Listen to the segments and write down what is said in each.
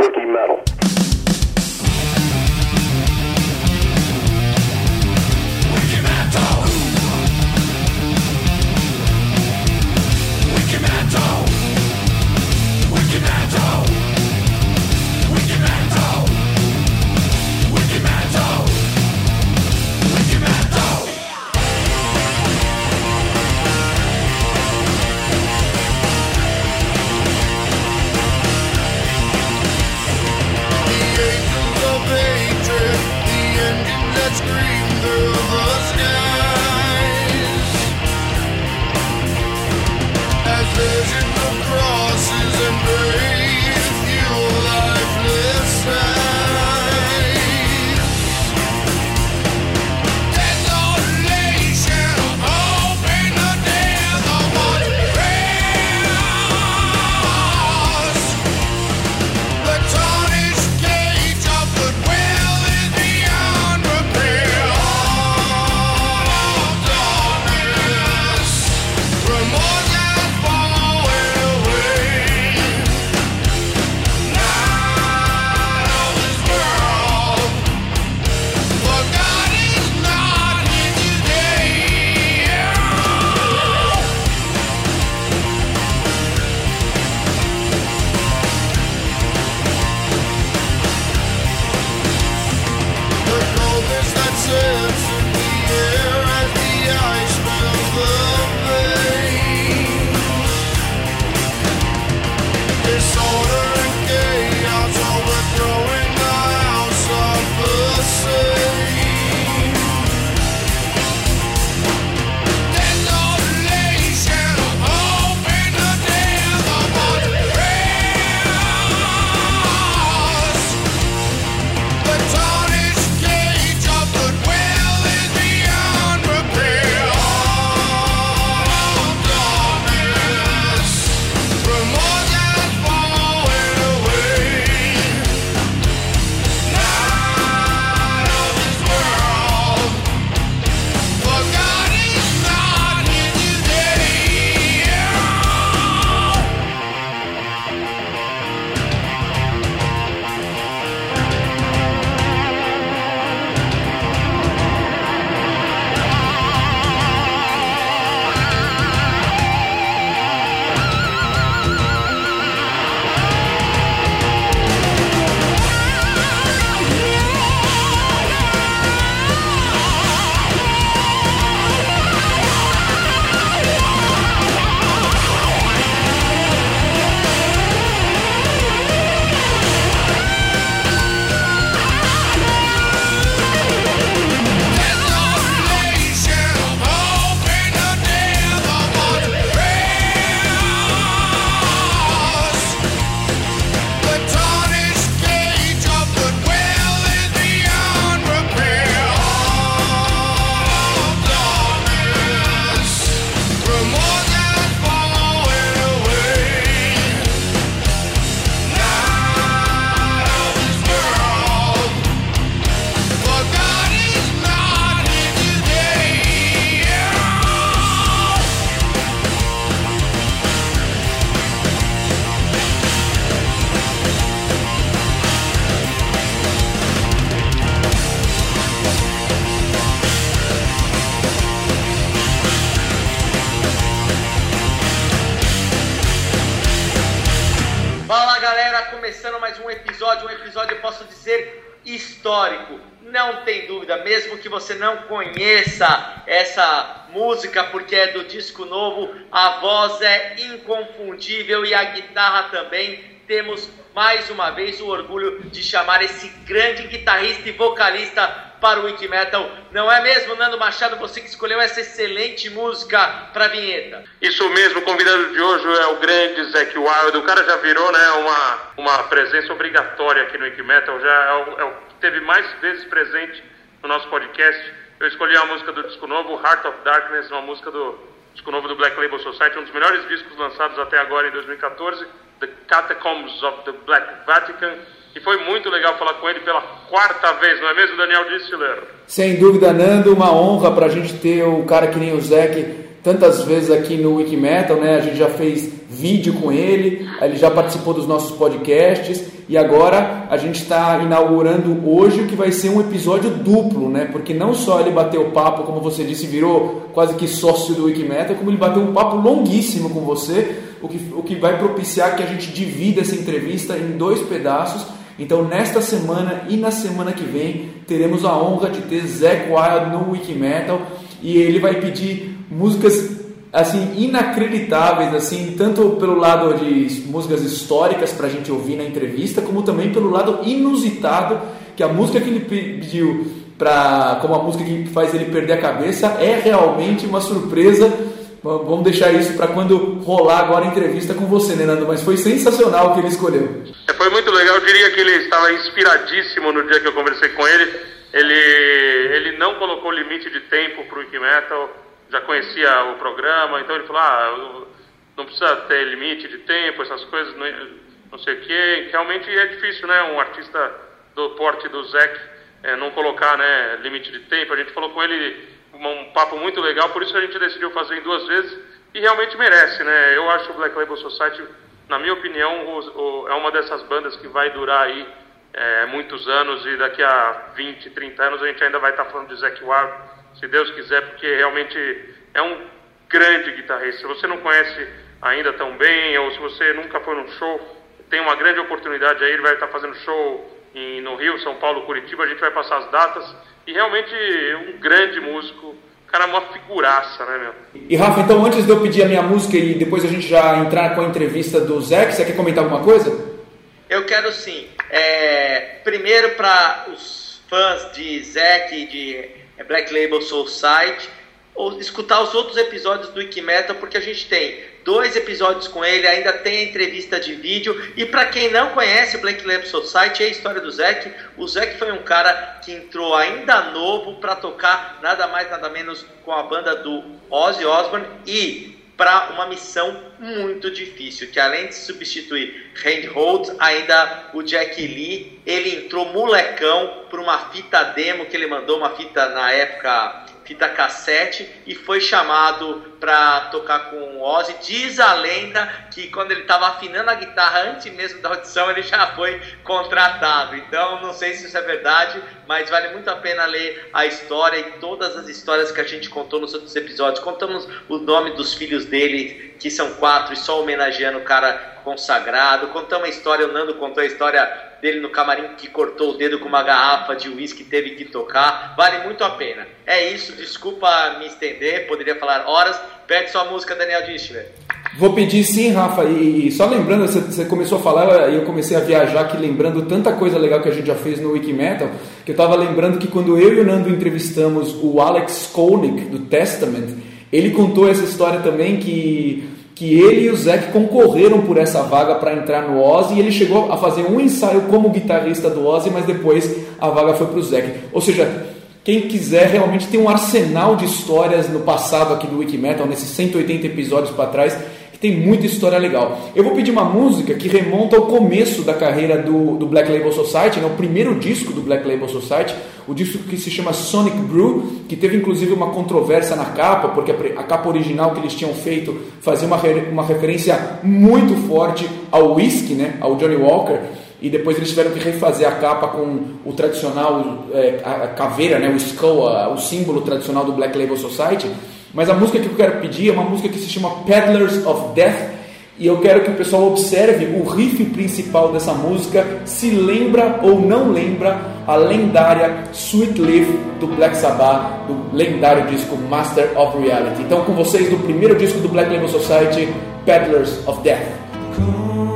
rookie medal. Wiki Metal. você não conheça essa música porque é do disco novo, a voz é inconfundível e a guitarra também. Temos mais uma vez o orgulho de chamar esse grande guitarrista e vocalista para o Wiki Metal. Não é mesmo, Nando Machado, você que escolheu essa excelente música para a vinheta? Isso mesmo, o convidado de hoje é o grande Zack Wild. O cara já virou né, uma, uma presença obrigatória aqui no Wiki Metal, já é o, é o que teve mais vezes presente no nosso podcast. Eu escolhi a música do disco novo, Heart of Darkness, uma música do disco novo do Black Label Society, um dos melhores discos lançados até agora em 2014, The Catacombs of the Black Vatican. E foi muito legal falar com ele pela quarta vez, não é mesmo, Daniel Distler? Sem dúvida, Nando, uma honra para a gente ter o cara que nem o Zeke tantas vezes aqui no Wikimetal, né? A gente já fez vídeo com ele, ele já participou dos nossos podcasts e agora a gente está inaugurando hoje o que vai ser um episódio duplo, né? Porque não só ele bateu papo, como você disse, virou quase que sócio do Wikimetal, como ele bateu um papo longuíssimo com você, o que, o que vai propiciar que a gente divida essa entrevista em dois pedaços. Então, nesta semana e na semana que vem, teremos a honra de ter Zack Wild no Wikimetal e ele vai pedir músicas assim inacreditáveis assim tanto pelo lado de músicas históricas para a gente ouvir na entrevista como também pelo lado inusitado que a música que ele pediu para como a música que faz ele perder a cabeça é realmente uma surpresa vamos deixar isso para quando rolar agora a entrevista com você né Nando? Mas foi sensacional o que ele escolheu. É, foi muito legal. Eu diria que ele estava inspiradíssimo no dia que eu conversei com ele. Ele ele não colocou limite de tempo para o Metal. Já conhecia o programa, então ele falou, ah, não precisa ter limite de tempo, essas coisas, não, não sei o quê. Realmente é difícil, né, um artista do porte do Zec é, não colocar né, limite de tempo. A gente falou com ele um, papo muito legal, por isso a gente decidiu fazer em duas vezes e realmente merece, né? Eu acho o Black Label Society, na minha opinião, o, o, é uma dessas bandas que vai durar aí é, muitos anos e daqui a 20, 30 anos a gente ainda vai estar falando de Zac Wild se Deus quiser, porque realmente é um grande guitarrista. Se você não conhece ainda tão bem, ou se você nunca foi num show, tem uma grande oportunidade aí, ele vai estar fazendo show em, no Rio, São Paulo, Curitiba, a gente vai passar as datas, e realmente um grande músico, cara, uma figuraça, né, meu? E Rafa, então antes de eu pedir a minha música e depois a gente já entrar com a entrevista do Zé, você quer comentar alguma coisa? Eu quero sim. É, primeiro para os fãs de Zack e de é Black Label Soul Site, ou escutar os outros episódios do Wikimetal, porque a gente tem dois episódios com ele, ainda tem a entrevista de vídeo. E para quem não conhece o Black Label Society, é a história do Zack. O Zack foi um cara que entrou ainda novo para tocar nada mais nada menos com a banda do Ozzy Osbourne e para uma missão muito difícil, que além de substituir Handhold, ainda o Jack Lee, ele entrou molecão por uma fita demo que ele mandou, uma fita na época fita cassete e foi chamado para tocar com o Ozzy. Diz a lenda que quando ele estava afinando a guitarra antes mesmo da audição ele já foi contratado. Então não sei se isso é verdade, mas vale muito a pena ler a história e todas as histórias que a gente contou nos outros episódios. Contamos o nome dos filhos dele, que são quatro, e só homenageando o cara consagrado. Contamos a história, o Nando contou a história dele no camarim que cortou o dedo com uma garrafa de uísque teve que tocar. Vale muito a pena. É isso, desculpa me estender, poderia falar horas. Pede sua música, Daniel Dischler. Vou pedir sim, Rafa. E só lembrando, você começou a falar e eu comecei a viajar aqui lembrando tanta coisa legal que a gente já fez no Wikimetal, que eu estava lembrando que quando eu e o Nando entrevistamos o Alex Koenig do Testament, ele contou essa história também que que ele e o Zac concorreram por essa vaga para entrar no Ozzy e ele chegou a fazer um ensaio como guitarrista do Ozzy, mas depois a vaga foi para o Zac. Ou seja, quem quiser realmente tem um arsenal de histórias no passado aqui do Wikimetal, nesses 180 episódios para trás, tem muita história legal. Eu vou pedir uma música que remonta ao começo da carreira do, do Black Label Society, né, o primeiro disco do Black Label Society, o disco que se chama Sonic Brew, que teve inclusive uma controvérsia na capa, porque a, a capa original que eles tinham feito fazia uma, uma referência muito forte ao whisky, né, ao Johnny Walker, e depois eles tiveram que refazer a capa com o tradicional, é, a, caveira, né, o skull, o símbolo tradicional do Black Label Society. Mas a música que eu quero pedir é uma música que se chama Peddlers of Death. E eu quero que o pessoal observe o riff principal dessa música, se lembra ou não lembra a lendária Sweet Leaf do Black Sabbath, do lendário disco Master of Reality. Então, com vocês, do primeiro disco do Black Label Society, Peddlers of Death.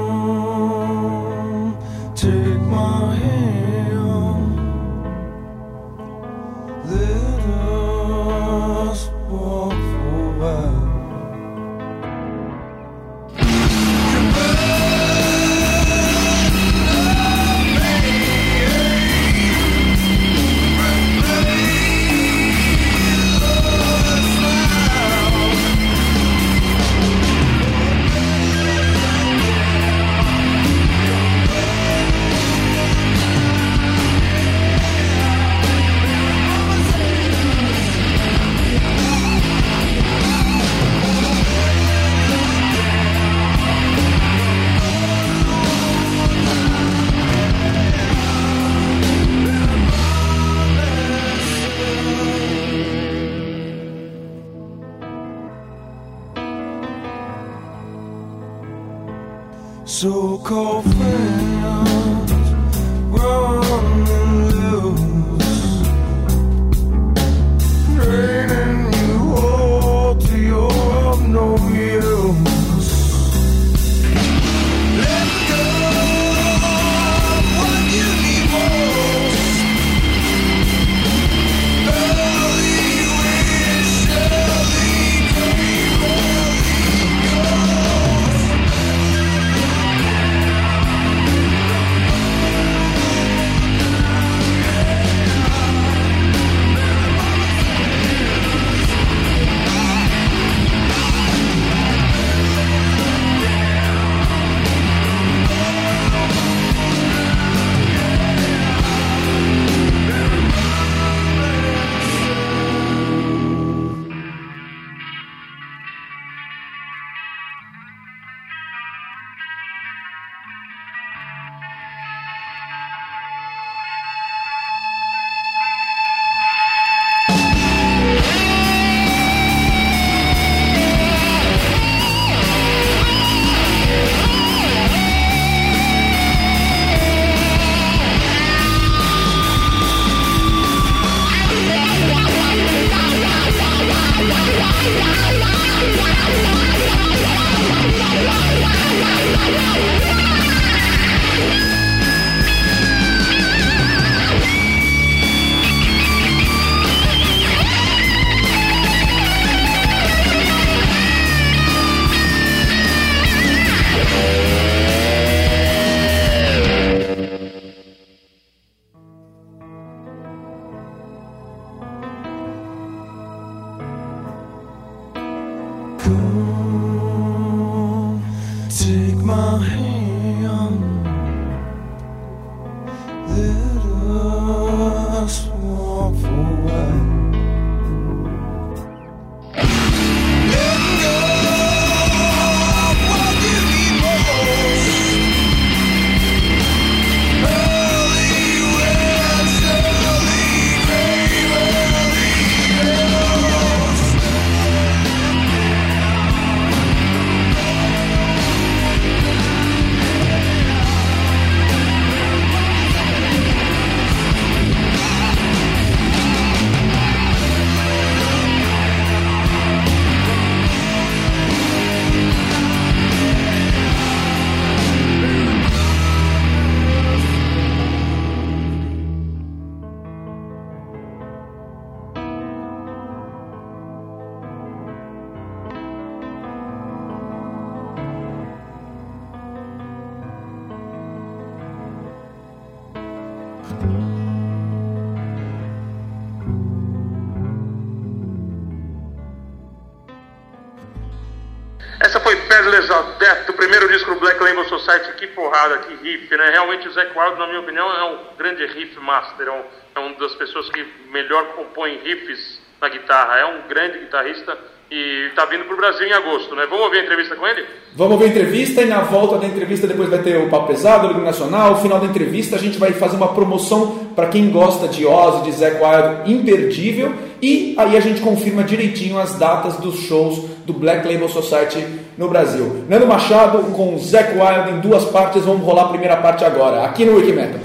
O Zac Wild, na minha opinião, é um grande riff master. É, um, é uma das pessoas que melhor compõe riffs na guitarra. É um grande guitarrista e tá vindo pro Brasil em agosto, né? Vamos ouvir a entrevista com ele? Vamos ver a entrevista e na volta da entrevista depois vai ter o Papo Pesado, o Liga Nacional. No final da entrevista a gente vai fazer uma promoção para quem gosta de Ozzy, de Zac Wild, imperdível. E aí a gente confirma direitinho as datas dos shows do Black Label Society no Brasil. Nando Machado com Zac Wild em duas partes. Vamos rolar a primeira parte agora, aqui no Wikimetal.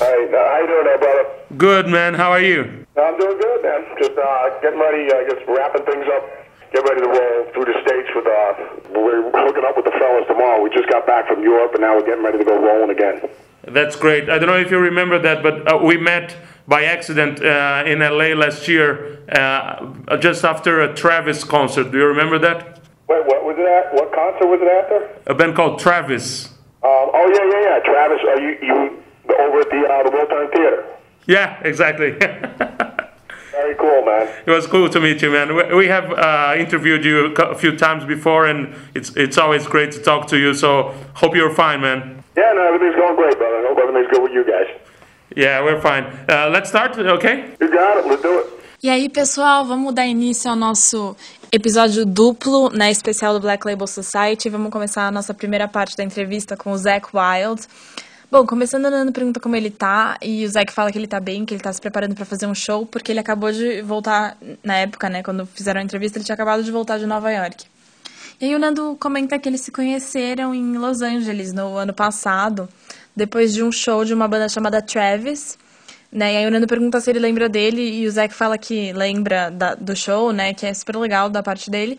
Hey, uh, how you doing there, brother? Good, man. How are you? I'm doing good, man. Just uh, getting ready, uh, just wrapping things up, get ready to roll through the states with. Uh, we're hooking up with the fellas tomorrow. We just got back from Europe, and now we're getting ready to go rolling again. That's great. I don't know if you remember that, but uh, we met by accident uh, in LA last year, uh, just after a Travis concert. Do you remember that? Wait, what was it at? What concert was it after? A band called Travis. Um, oh yeah, yeah, yeah. Travis, are you you over at the uh, the Wiltern Theater? Yeah, exactly. Very cool, man. It was cool to meet you, man. We- have uh, interviewed you a a few times before, and it's it's always great to talk to you. So hope you're fine, man. Yeah, no, everything's going great, brother. Hope everything's good with you guys. Yeah, we're fine. Uh, let's start, okay? You got it. Let's do it. E aí, pessoal, vamos dar início ao nosso episódio duplo, né, especial do Black Label Society. Vamos começar a nossa primeira parte da entrevista com o Zac Wild. Bom, começando a Nando pergunta como ele tá, e o Zac fala que ele tá bem, que ele tá se preparando pra fazer um show, porque ele acabou de voltar, na época, né, quando fizeram a entrevista, ele tinha acabado de voltar de Nova York. E aí o Nando comenta que eles se conheceram em Los Angeles no ano passado, depois de um show de uma banda chamada Travis. Né? E aí o Nando pergunta se ele lembra dele e o Zac fala que lembra da, do show, né? Que é super legal da parte dele.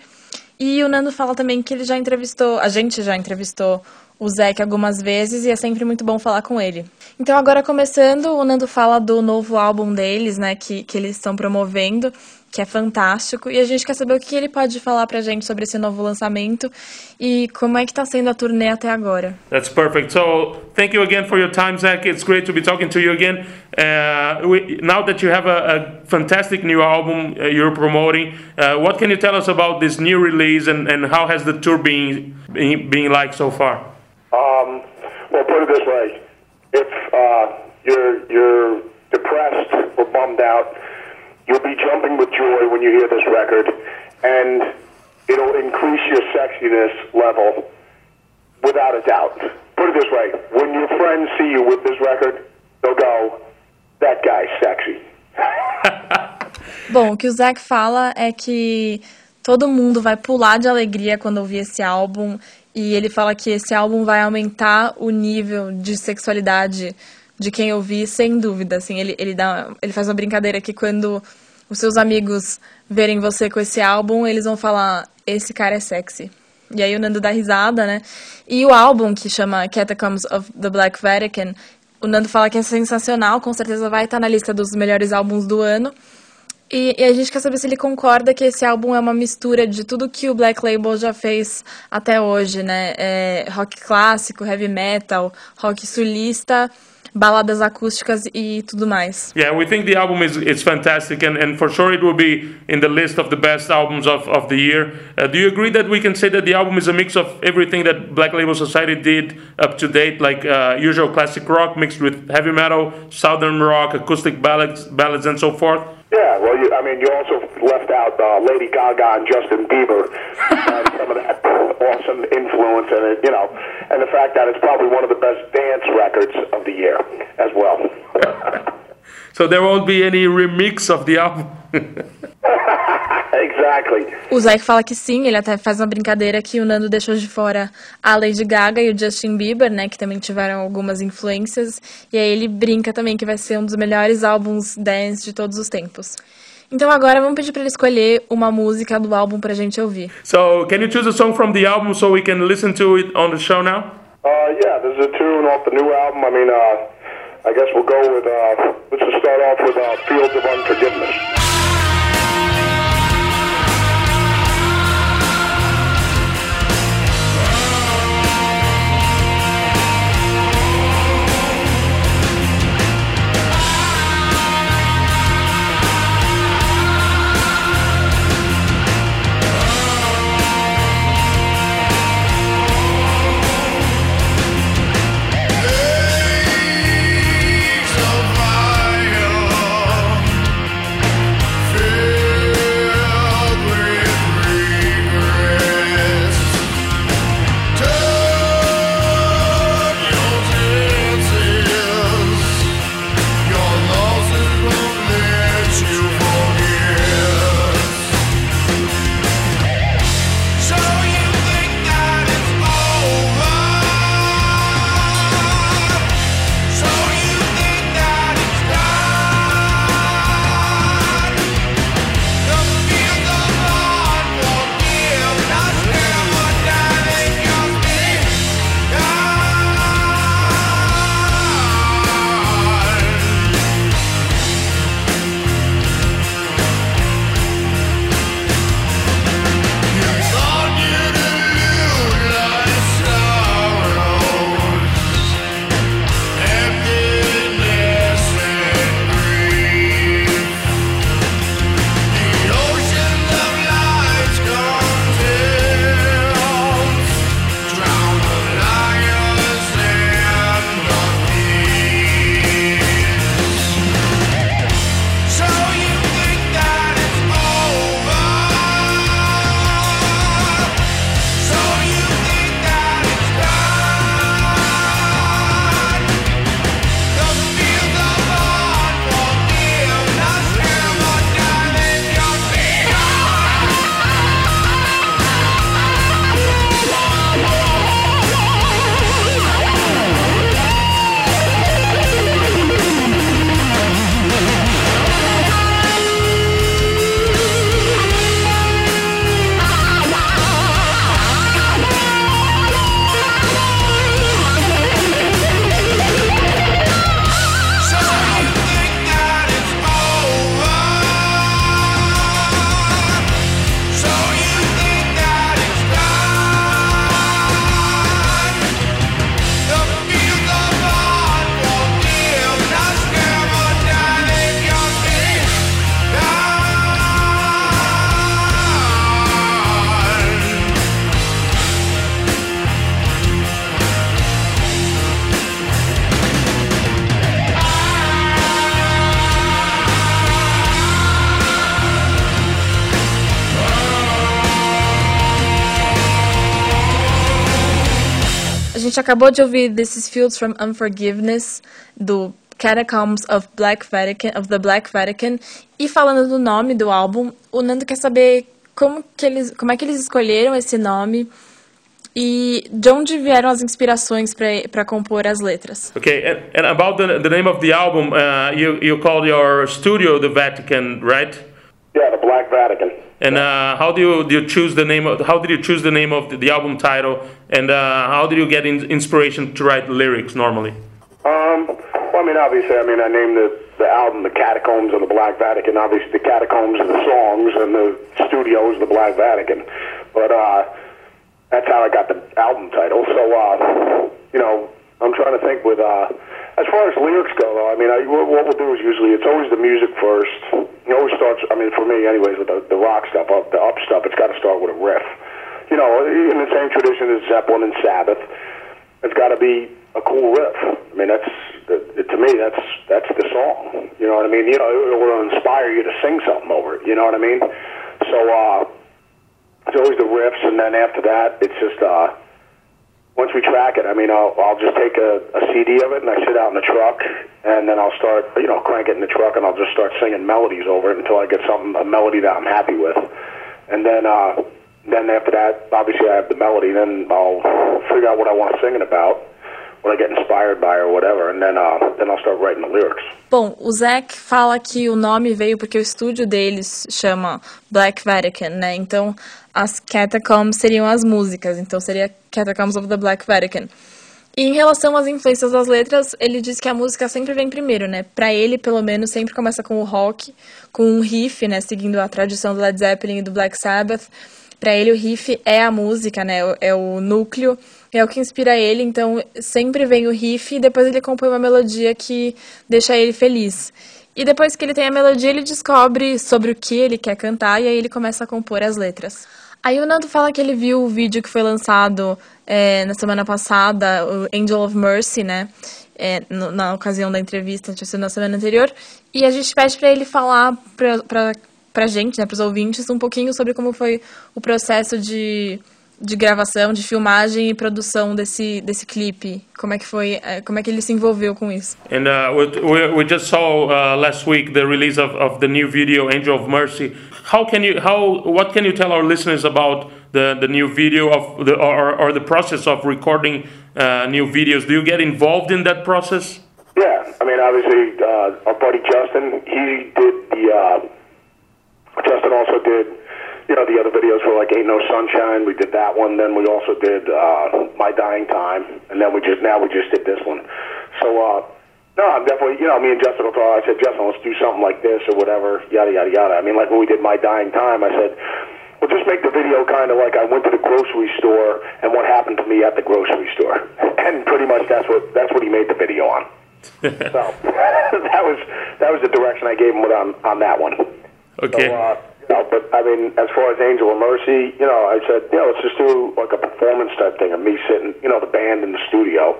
E o Nando fala também que ele já entrevistou, a gente já entrevistou o Zac algumas vezes e é sempre muito bom falar com ele. Então agora começando, o Nando fala do novo álbum deles, né, que, que eles estão promovendo, que é fantástico, e a gente quer saber o que ele pode falar pra gente sobre esse novo lançamento e como é que tá sendo a turnê até agora. That's perfect. So thank you again for your time, Zach. It's great to be talking to you again. Uh, we, now that you have a, a fantastic new album uh, you're promoting, uh, what can you tell us about this new release and, and how has the tour been, been, been like so far? Um, well, put it this way: if uh, you're you're depressed or bummed out, you'll be jumping with joy when you hear this record, and it'll increase your sexiness level without a doubt. Put it this way: when your friends see you with this record, they'll go, "That guy's sexy." Bom, o que o Zac fala é que todo mundo vai pular de alegria quando ouvir esse álbum e ele fala que esse álbum vai aumentar o nível de sexualidade de quem ouvir, sem dúvida. Assim, ele, ele, dá, ele faz uma brincadeira que quando os seus amigos verem você com esse álbum, eles vão falar: esse cara é sexy. E aí o Nando dá risada, né? E o álbum que chama Catacombs of the Black Vatican, o Nando fala que é sensacional, com certeza vai estar na lista dos melhores álbuns do ano. E, e, a gente quer saber se ele concorda que esse álbum é uma mistura de tudo que o Black Label já fez até hoje, né? É, rock clássico, heavy metal, rock sulista, baladas acústicas e tudo mais. Yeah, we think the album is it's fantastic and, and for sure it will be in the list of the best albums of, of the year. Uh, do you agree that we can say that the album is a mix of everything that Black Label Society did up to date, like uh, usual classic rock mixed with heavy metal, southern rock, acoustic ballads, ballads and so forth? Yeah, well, you, I mean, you also left out uh, Lady Gaga and Justin Bieber, and some of that awesome influence, and it, you know, and the fact that it's probably one of the best dance records of the year as well. so there won't be any remix of the album. exactly. O Zac fala que sim, ele até faz uma brincadeira que o Nando deixou de fora a Lady Gaga e o Justin Bieber, né, que também tiveram algumas influências, e aí ele brinca também que vai ser um dos melhores álbuns dance de todos os tempos. Então agora vamos pedir para ele escolher uma música do álbum pra gente ouvir. So, can you choose a song from the album so we can listen to it on the show now? Uh, yeah, this is a tune off the new album. I mean, uh, I guess we'll go with, uh, let's just start off with uh, Fields of Unforgiveness. Acabou de ouvir This is Fields from Unforgiveness, do Catacombs of, Black Vatican, of the Black Vatican. E falando do nome do álbum, o Nando quer saber como, que eles, como é que eles escolheram esse nome e de onde vieram as inspirações para compor as letras. Okay, and, and about the, the name of the album, uh, you, you called your studio the Vatican, right? Yeah, the Black Vatican. And uh, how do you, do you choose the name of how did you choose the name of the, the album title and uh, how did you get in, inspiration to write lyrics normally? Um, well, I mean, obviously, I mean, I named the, the album The Catacombs of the Black Vatican. Obviously, the Catacombs are the songs, and the studio is the Black Vatican. But uh, that's how I got the album title. So, uh, you know, I'm trying to think with, uh, as far as lyrics go, though, I mean, I, what what we'll do is usually it's always the music first. It always starts, I mean, for me, anyways, with the, the rock stuff, up, the up stuff, it's got to start with a riff. You know, in the same tradition as Zeppelin and Sabbath, it's got to be a cool riff. I mean, that's to me, that's that's the song. You know what I mean? You know, it will inspire you to sing something over it. You know what I mean? So uh, it's always the riffs, and then after that, it's just uh, once we track it. I mean, I'll I'll just take a, a CD of it and I sit out in the truck, and then I'll start you know crank it in the truck, and I'll just start singing melodies over it until I get something a melody that I'm happy with, and then. uh then after that, obviously I have the melody. Then I'll figure out what I want to sing it about, what I get inspired by or whatever, and then uh, then I'll start writing the lyrics. Bom, o Zac fala que o nome veio porque o estúdio deles chama Black Vatican, né? Então, as Catacombs seriam as músicas, então seria Catacombs of the Black Vatican. E em relação às influências das letras, ele diz que a música sempre vem primeiro, né? Para ele, pelo menos, sempre começa com o rock, com um riff, né? Seguindo a tradição do Led Zeppelin e do Black Sabbath. Para ele, o riff é a música, né? É o núcleo, é o que inspira ele. Então, sempre vem o riff e depois ele compõe uma melodia que deixa ele feliz. E depois que ele tem a melodia, ele descobre sobre o que ele quer cantar e aí ele começa a compor as letras. Aí o Nando fala que ele viu o vídeo que foi lançado é, na semana passada, o Angel of Mercy, né? É, no, na ocasião da entrevista, tinha sido na semana anterior. E a gente pede para ele falar pra, pra, pra gente, né, pros ouvintes, um pouquinho sobre como foi o processo de, de gravação, de filmagem e produção desse, desse clipe. Como é que foi, é, como é que ele se envolveu com isso. And uh, we, we just saw uh, last week the release of, of the new video, Angel of Mercy. How can you, how, what can you tell our listeners about the, the new video of the, or, or the process of recording uh, new videos? Do you get involved in that process? Yeah, I mean, obviously, uh, our buddy Justin, he did the. Uh, Justin also did, you know, the other videos for like Ain't No Sunshine. We did that one. Then we also did uh, My Dying Time, and then we just now we just did this one. So, uh, no, I'm definitely, you know, me and Justin will talk. I said, Justin, let's do something like this or whatever, yada yada yada. I mean, like when we did My Dying Time, I said. Well, just make the video kind of like I went to the grocery store and what happened to me at the grocery store, and pretty much that's what that's what he made the video on. so that was that was the direction I gave him on on that one. Okay. So, uh, know, but I mean, as far as Angel of Mercy, you know, I said, know, let's just do like a performance type thing of me sitting, you know, the band in the studio,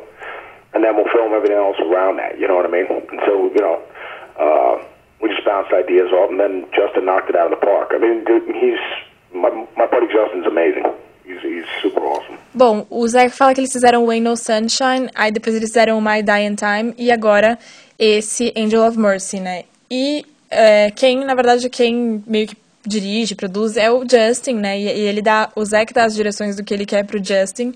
and then we'll film everything else around that. You know what I mean? And so, you know, uh, we just bounced ideas off, and then Justin knocked it out of the park. I mean, dude, he's my my buddy Justin's amazing. He's he's super awesome. Bom, o Zac fala que eles fizeram Way No Sunshine, aí depois eles fizeram My Dying Time e agora esse Angel of Mercy, né? E é, quem, na verdade, quem meio que dirige, produz é o Justin, né? E, e ele dá, o Zac dá as direções do que ele quer pro Justin,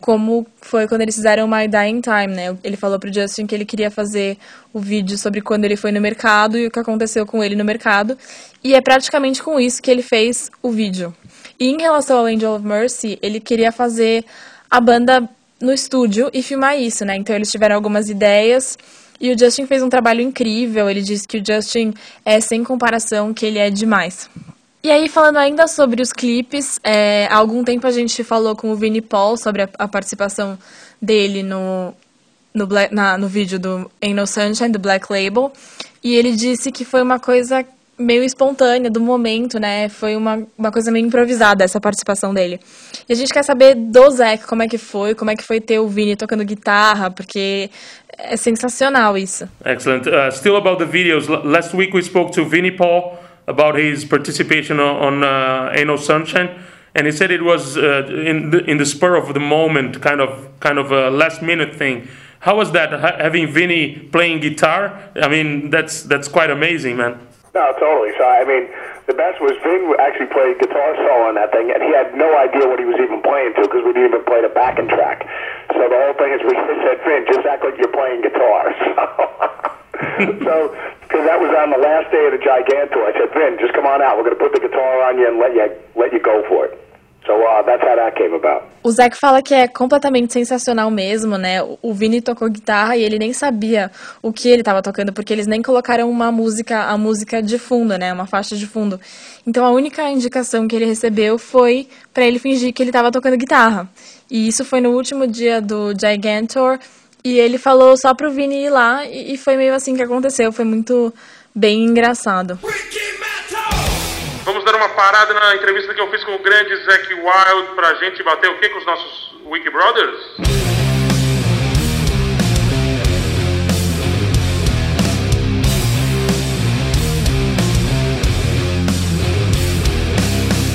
como foi quando eles fizeram My Dying Time, né? Ele falou pro Justin que ele queria fazer o vídeo sobre quando ele foi no mercado e o que aconteceu com ele no mercado, e é praticamente com isso que ele fez o vídeo. E em relação ao Angel of Mercy, ele queria fazer a banda no estúdio e filmar isso, né? Então eles tiveram algumas ideias e o Justin fez um trabalho incrível. Ele disse que o Justin é sem comparação, que ele é demais. E aí, falando ainda sobre os clipes, é, há algum tempo a gente falou com o Vini Paul sobre a, a participação dele no, no, Black, na, no vídeo do Ain't No Sunshine, do Black Label. E ele disse que foi uma coisa meio espontânea, do momento, né? Foi uma, uma coisa meio improvisada essa participação dele. E a gente quer saber do Zac como é que foi, como é que foi ter o Vini tocando guitarra, porque é sensacional isso. Excellent. Uh, still about the videos. L- last week we spoke to Vinnie Paul about his participation on, on uh, Ain't No Sunshine, and he said it was uh, in the in the spur of the moment, kind of kind of a last minute thing. How was that ha- having Vinny playing guitar? I mean, that's that's quite amazing, man. No, totally. So I mean, the best was Vin actually played guitar solo on that thing, and he had no idea what he was even playing to because we didn't even play the backing track. So the whole thing is we said, Vin, just act like you're playing guitar. So, because that was on the last day of the Gigantor, I said, Vin, just come on out. We're going to put the guitar on you and let you let you go for it. So uh, that's how that came about. O Zac fala que é completamente sensacional mesmo, né? O Vini tocou guitarra e ele nem sabia o que ele estava tocando, porque eles nem colocaram uma música, a música de fundo, né? Uma faixa de fundo. Então a única indicação que ele recebeu foi para ele fingir que ele estava tocando guitarra. E isso foi no último dia do Gigantor. E ele falou só pro Vini ir lá e e foi meio assim que aconteceu. Foi muito bem engraçado. Vamos dar uma parada na entrevista que eu fiz com o grande Zack Wild pra gente bater o que com os nossos Wiki Brothers?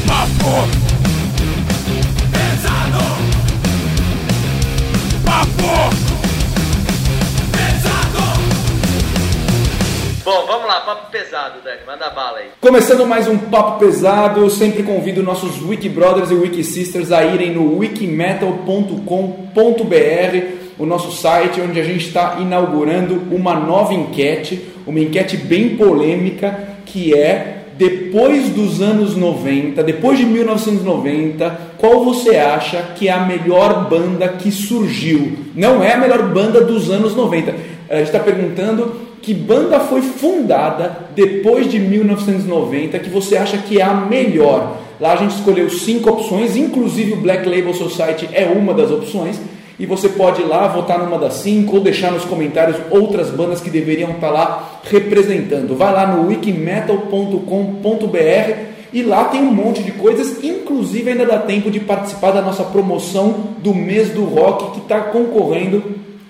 Papo pesado. Papo Bom, vamos lá, papo pesado, Deck. Manda bala aí. Começando mais um papo pesado, eu sempre convido nossos Wiki Brothers e Wiki Sisters a irem no wikimetal.com.br, o nosso site onde a gente está inaugurando uma nova enquete, uma enquete bem polêmica que é depois dos anos 90, depois de 1990, qual você acha que é a melhor banda que surgiu? Não é a melhor banda dos anos 90. A gente está perguntando que banda foi fundada depois de 1990 que você acha que é a melhor? Lá a gente escolheu cinco opções, inclusive o Black Label Society é uma das opções. E você pode ir lá votar numa das cinco ou deixar nos comentários outras bandas que deveriam estar lá representando. Vai lá no wikimetal.com.br e lá tem um monte de coisas, inclusive ainda dá tempo de participar da nossa promoção do mês do rock que está concorrendo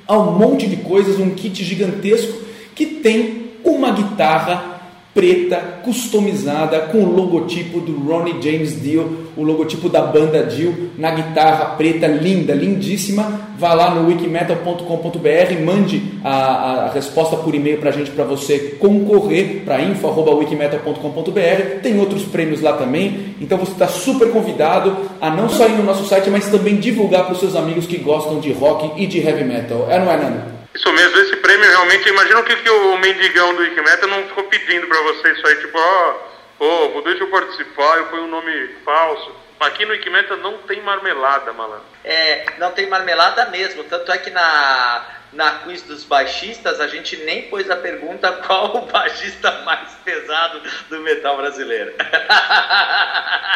a um monte de coisas, um kit gigantesco que tem uma guitarra preta customizada com o logotipo do Ronnie James Dio, o logotipo da banda Dio na guitarra preta linda, lindíssima. Vá lá no wikimetal.com.br, mande a, a resposta por e-mail para a gente para você concorrer para info@wikimetal.com.br. Tem outros prêmios lá também, então você está super convidado a não só ir no nosso site, mas também divulgar para os seus amigos que gostam de rock e de heavy metal. É não é, Nando? Isso mesmo, esse prêmio realmente, imagina o que, que o mendigão do Wikimetal não ficou pedindo pra você isso aí, tipo, ó, ô, deixa eu participar, eu ponho um nome falso. Aqui no Wikimetal não tem marmelada, malandro. É, não tem marmelada mesmo. Tanto é que na, na quiz dos baixistas a gente nem pôs a pergunta qual o baixista mais pesado do metal brasileiro.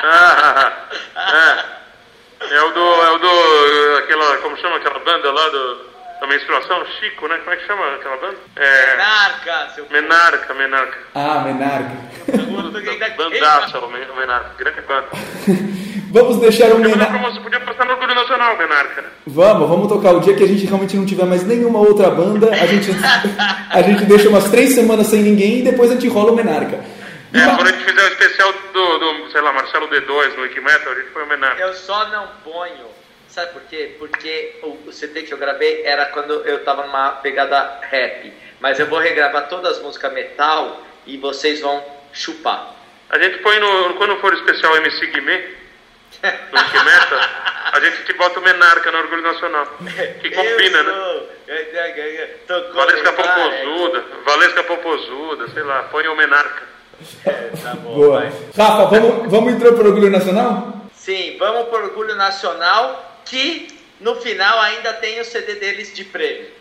Ah, é. É o do, é o do, aquela, como chama aquela banda lá do, da menstruação? Chico, né? Como é que chama aquela banda? É, Menarca, seu Menarca, Menarca. Ah, Menarca. Bandaça, Menarca, grande banda. Vamos deixar o Menarca. promoção, podia passar no Orgulho Nacional, Menarca. né? Vamos, vamos tocar. O dia que a gente realmente não tiver mais nenhuma outra banda, a gente, a gente deixa umas três semanas sem ninguém e depois a gente rola o Menarca. É, quando a gente fizer o especial do, do, sei lá, Marcelo D2 no Wikimetal, a gente foi o Menarca. Eu só não ponho, sabe por quê? Porque o, o CD que eu gravei era quando eu tava numa pegada rap. Mas eu vou regravar todas as músicas metal e vocês vão chupar. A gente põe no, quando for o especial MC Guimê, no Wikimetal, a gente te bota o Menarca no Orgulho Nacional. Que combina, Eu né? sou- Tocou Valesca. Popozuda, Valesca Popozuda, sei lá, põe o Menarca. Tá bom, Boa. vai. Rafa, vamos, vamos entrar para o Orgulho Nacional? Sim, vamos pro Orgulho Nacional, que no final ainda tem o CD deles de prêmio.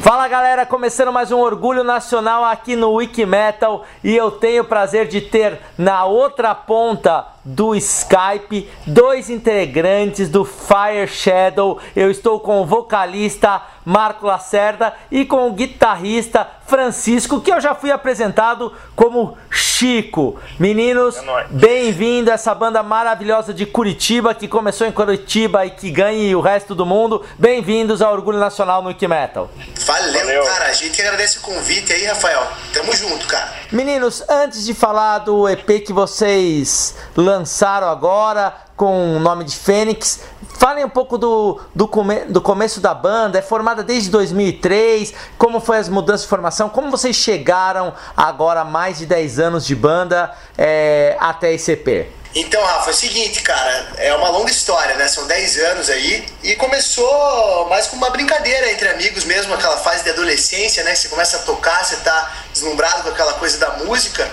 Fala galera, começando mais um Orgulho Nacional aqui no Wikimetal e eu tenho o prazer de ter na outra ponta do Skype, dois integrantes do Fire Shadow. Eu estou com o vocalista Marco Lacerda e com o guitarrista Francisco, que eu já fui apresentado como Chico. Meninos, É bem-vindo a essa banda maravilhosa de Curitiba, que começou em Curitiba e que ganha o resto do mundo. Bem-vindos ao Orgulho Nacional no Wiki Metal. Valeu, Valeu. cara. A gente que agradece o convite aí, Rafael. Tamo junto, cara. Meninos, antes de falar do EP que vocês lançaram agora com o nome de Fênix, falem um pouco do, do, come- do começo da banda. É formada desde 2003. Como foi as mudanças de formação? Como vocês chegaram agora, mais de 10 anos de banda, é, até esse EP? Então, Rafa, é o seguinte, cara, é uma longa história, né? São 10 anos aí. E começou mais como uma brincadeira entre amigos mesmo, aquela fase de adolescência, né? Você começa a tocar, você tá deslumbrado com aquela coisa da música.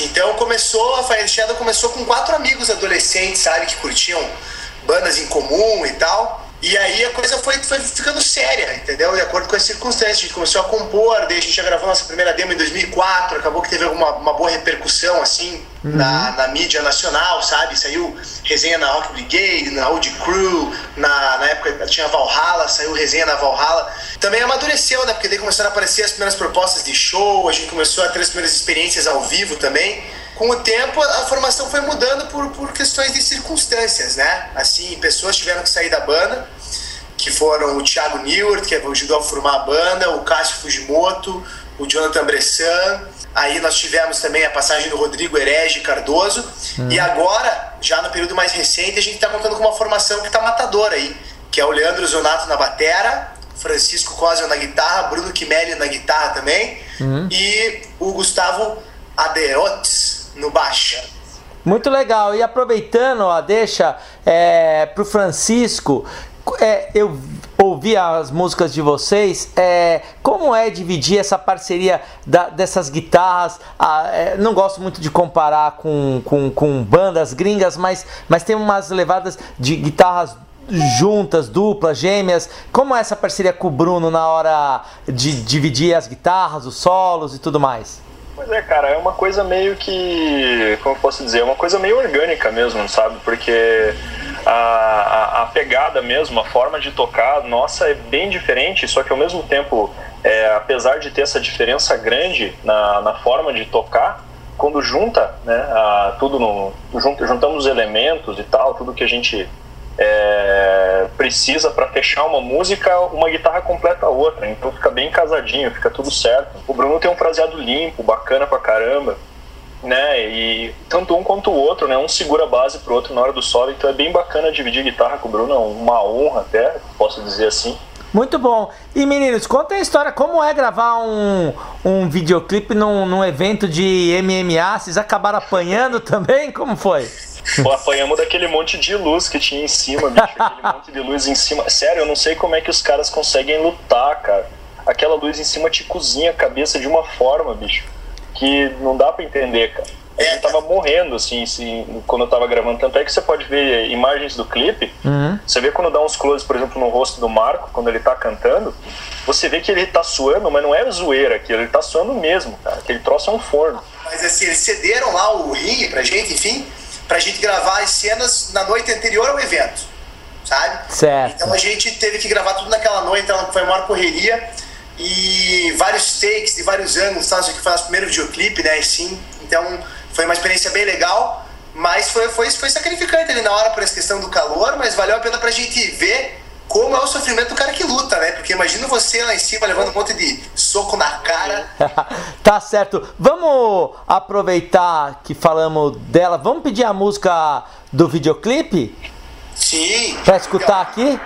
Então começou, a Fire Shadow começou com quatro amigos adolescentes, sabe? Que curtiam bandas em comum e tal. E aí a coisa foi, foi ficando séria, entendeu? De acordo com as circunstâncias. A gente começou a compor, daí a gente já gravou nossa primeira demo em 2004, acabou que teve alguma uma boa repercussão, assim, na, na mídia nacional, sabe? Saiu resenha na Rock Brigade, na Old Crew, na, na época tinha Valhalla, saiu resenha na Valhalla. Também amadureceu, né? Porque daí começaram a aparecer as primeiras propostas de show, a gente começou a ter as primeiras experiências ao vivo também com o tempo a formação foi mudando por, por questões de circunstâncias, né? Assim, pessoas tiveram que sair da banda, que foram o Thiago Newert, que ajudou a formar a banda, o Cássio Fujimoto, o Jonathan Bressan. Aí nós tivemos também a passagem do Rodrigo Herege Cardoso. E agora, já no período mais recente, a gente está contando com uma formação que está matadora aí, que é o Leandro Zonato na batera, Francisco Cosio na guitarra, Bruno Chimelli na guitarra também, e o Gustavo Aderotes no baixo. Muito legal. E aproveitando a deixa é, pro Francisco, é, eu ouvi as músicas de vocês. É, como é dividir essa parceria da- dessas guitarras? Ah, é, não gosto muito de comparar com, com, com bandas gringas, mas, mas tem umas levadas de guitarras juntas, duplas, gêmeas. Como é essa parceria com o Bruno na hora de dividir as guitarras, os solos e tudo mais? Pois é, cara, é uma coisa meio que. Como eu posso dizer? É uma coisa meio orgânica mesmo, sabe? Porque a, a, a pegada mesmo, a forma de tocar, nossa, é bem diferente, só que ao mesmo tempo, é, apesar de ter essa diferença grande na, na forma de tocar, quando junta, né, a, tudo no. jun- Juntamos os elementos e tal, tudo que a gente é, precisa para fechar uma música, uma guitarra completa a outra. Então fica bem casadinho, fica tudo certo. O Bruno tem um fraseado limpo, bacana pra caramba, né? E tanto um quanto o outro, né? Um segura a base pro outro na hora do solo. Então é bem bacana dividir guitarra com o Bruno, é uma honra até, posso dizer assim. Muito bom. E meninos, conta a história, como é gravar um, um videoclipe num, num evento de MMA? Vocês acabaram apanhando também? Como foi? Pô, apanhamos daquele monte de luz que tinha em cima, bicho. Aquele monte de luz em cima. Sério, eu não sei como é que os caras conseguem lutar, cara. Aquela luz em cima te cozinha a cabeça de uma forma, bicho, que não dá pra entender, cara. A gente tava morrendo, assim, assim, quando eu tava gravando. Tanto é que você pode ver imagens do clipe. Você vê quando dá uns close, por exemplo, no rosto do Marco, quando ele tá cantando. Você vê que ele tá suando, mas não é zoeira aquilo. Ele tá suando mesmo, cara. Aquele troço é um forno. Mas assim, eles cederam lá o ringue pra gente, enfim, pra gente gravar as cenas na noite anterior ao evento, sabe? Certo. Então a gente teve que gravar tudo naquela noite, então foi a maior correria e vários takes de vários ângulos, tá? Isso aqui foi nosso primeiro videoclipe, né? E sim, então foi uma experiência bem legal, mas foi, foi, foi sacrificante ali na hora por essa questão do calor, mas valeu a pena pra gente ver como é o sofrimento do cara que luta, né? Porque imagina você lá em cima levando um monte de soco na cara. tá certo. Vamos aproveitar que falamos dela. Vamos pedir a música do videoclipe Sim. pra escutar aqui?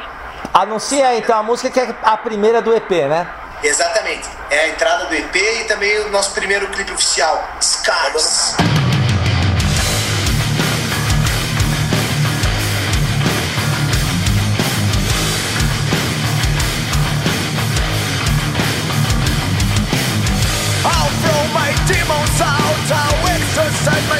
Anuncia então a música que é a primeira do EP, né? Exatamente. É a entrada do EP e também o nosso primeiro clipe oficial, Scars. Demons out, I'll exercise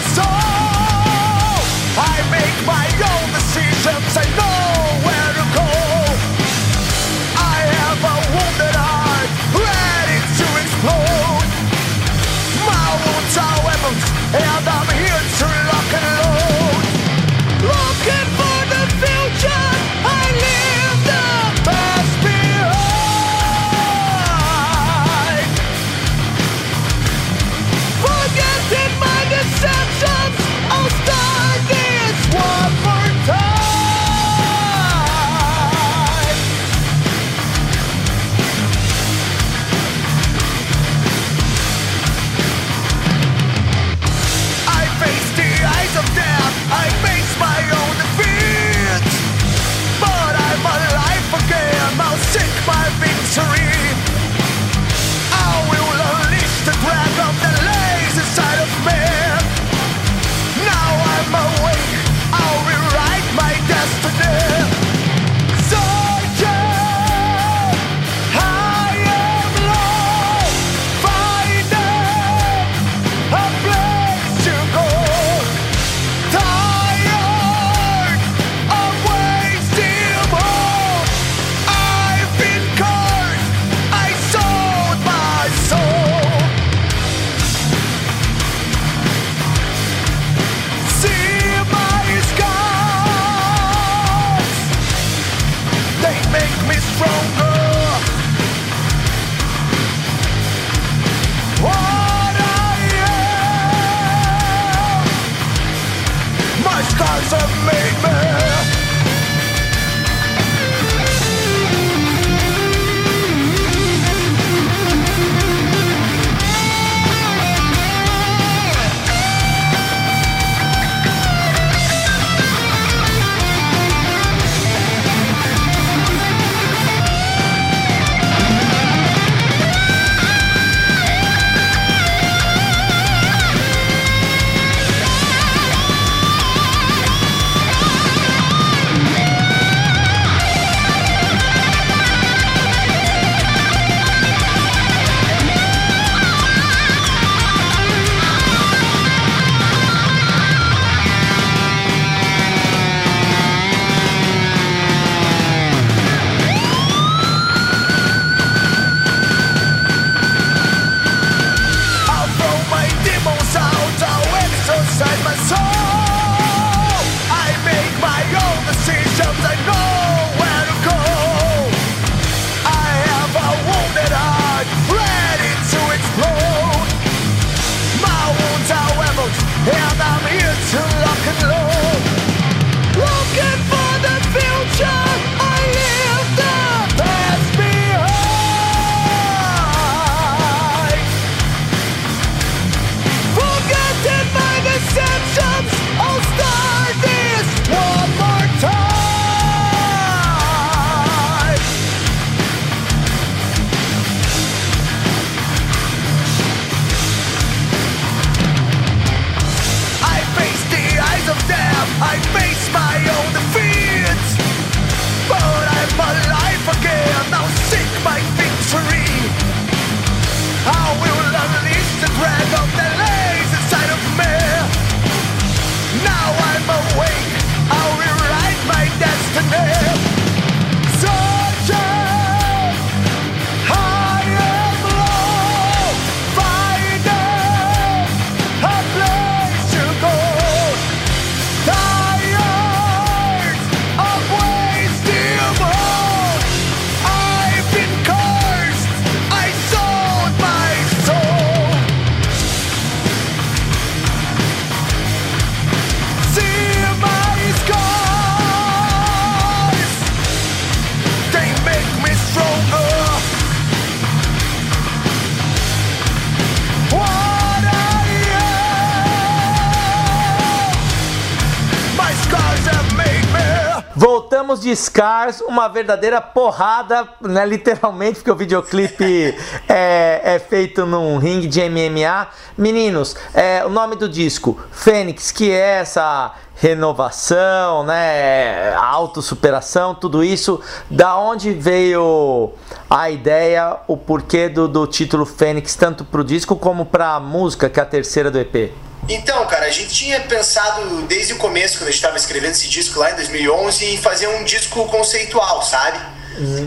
de Scars, uma verdadeira porrada, né? Literalmente, porque o videoclipe é, é feito num ringue de MMA. Meninos, é, o nome do disco, Fênix, que é essa renovação, né? Autossuperação, tudo isso. Da onde veio a ideia, o porquê do, do título Fênix, tanto pro disco como pra música, que é a terceira do EP? Então, cara, a gente tinha pensado desde o começo, quando a gente estava escrevendo esse disco lá em 2011, em fazer um disco conceitual, sabe?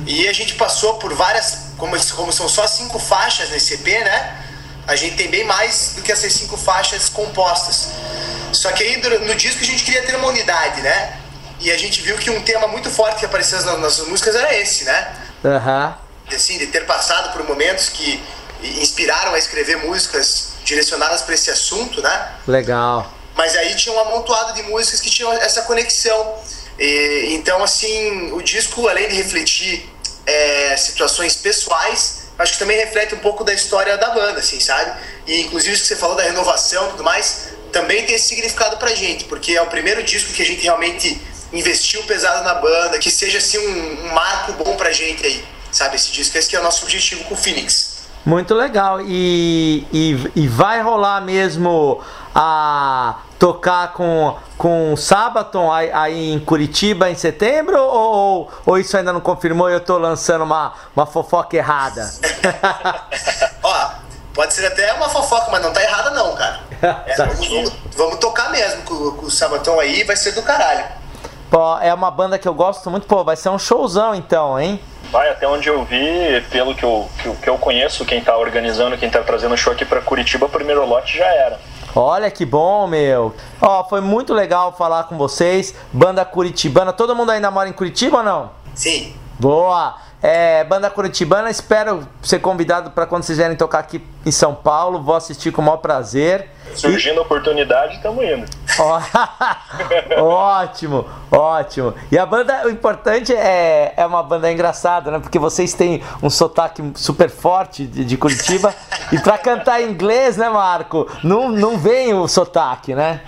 E a gente passou por várias, como, como são só cinco faixas nesse EP, né? A gente tem bem mais do que essas cinco faixas compostas. Só que aí no disco a gente queria ter uma unidade, né? E a gente viu que um tema muito forte que apareceu nas nossas músicas era esse, né? Aham. assim, de ter passado por momentos que inspiraram a escrever músicas direcionadas para esse assunto, né? Legal. Mas aí tinha um amontoado de músicas que tinham essa conexão. E, então, assim, o disco, além de refletir é, situações pessoais, acho que também reflete um pouco da história da banda, assim, sabe? E inclusive isso que você falou da renovação e tudo mais, também tem esse significado pra gente, porque é o primeiro disco que a gente realmente investiu pesado na banda, que seja assim um, um marco bom pra gente aí, sabe? Esse disco, esse que é o nosso objetivo com o Phoenix. Muito legal. E, e, e vai rolar mesmo a tocar com, com o Sabaton aí, aí em Curitiba em setembro? Ou, ou isso ainda não confirmou e eu tô lançando uma, uma fofoca errada? Ó, pode ser até uma fofoca, mas não tá errada não, cara. É, Tá. vamos, vamos- vamos tocar mesmo com, com o Sabatão aí, vai ser do caralho. Pô, é uma banda que eu gosto muito, pô, vai ser um showzão então, hein? Vai, até onde eu vi, pelo que eu, que, eu- que eu conheço, quem tá organizando, quem tá trazendo o show aqui pra Curitiba, o primeiro lote já era. Olha que bom, meu. Ó, foi muito legal falar com vocês. Banda Curitibana. Todo mundo ainda mora em Curitiba ou não? Sim. Boa! É, banda Curitibana, espero ser convidado para quando vocês vierem tocar aqui em São Paulo. Vou assistir com o maior prazer. Surgindo a oportunidade, estamos indo. Ótimo, ótimo. E a banda, o importante é, é uma banda engraçada, né? Porque vocês têm um sotaque super forte de, de Curitiba. e pra cantar em inglês, né, Marco? Não, não vem o sotaque, né?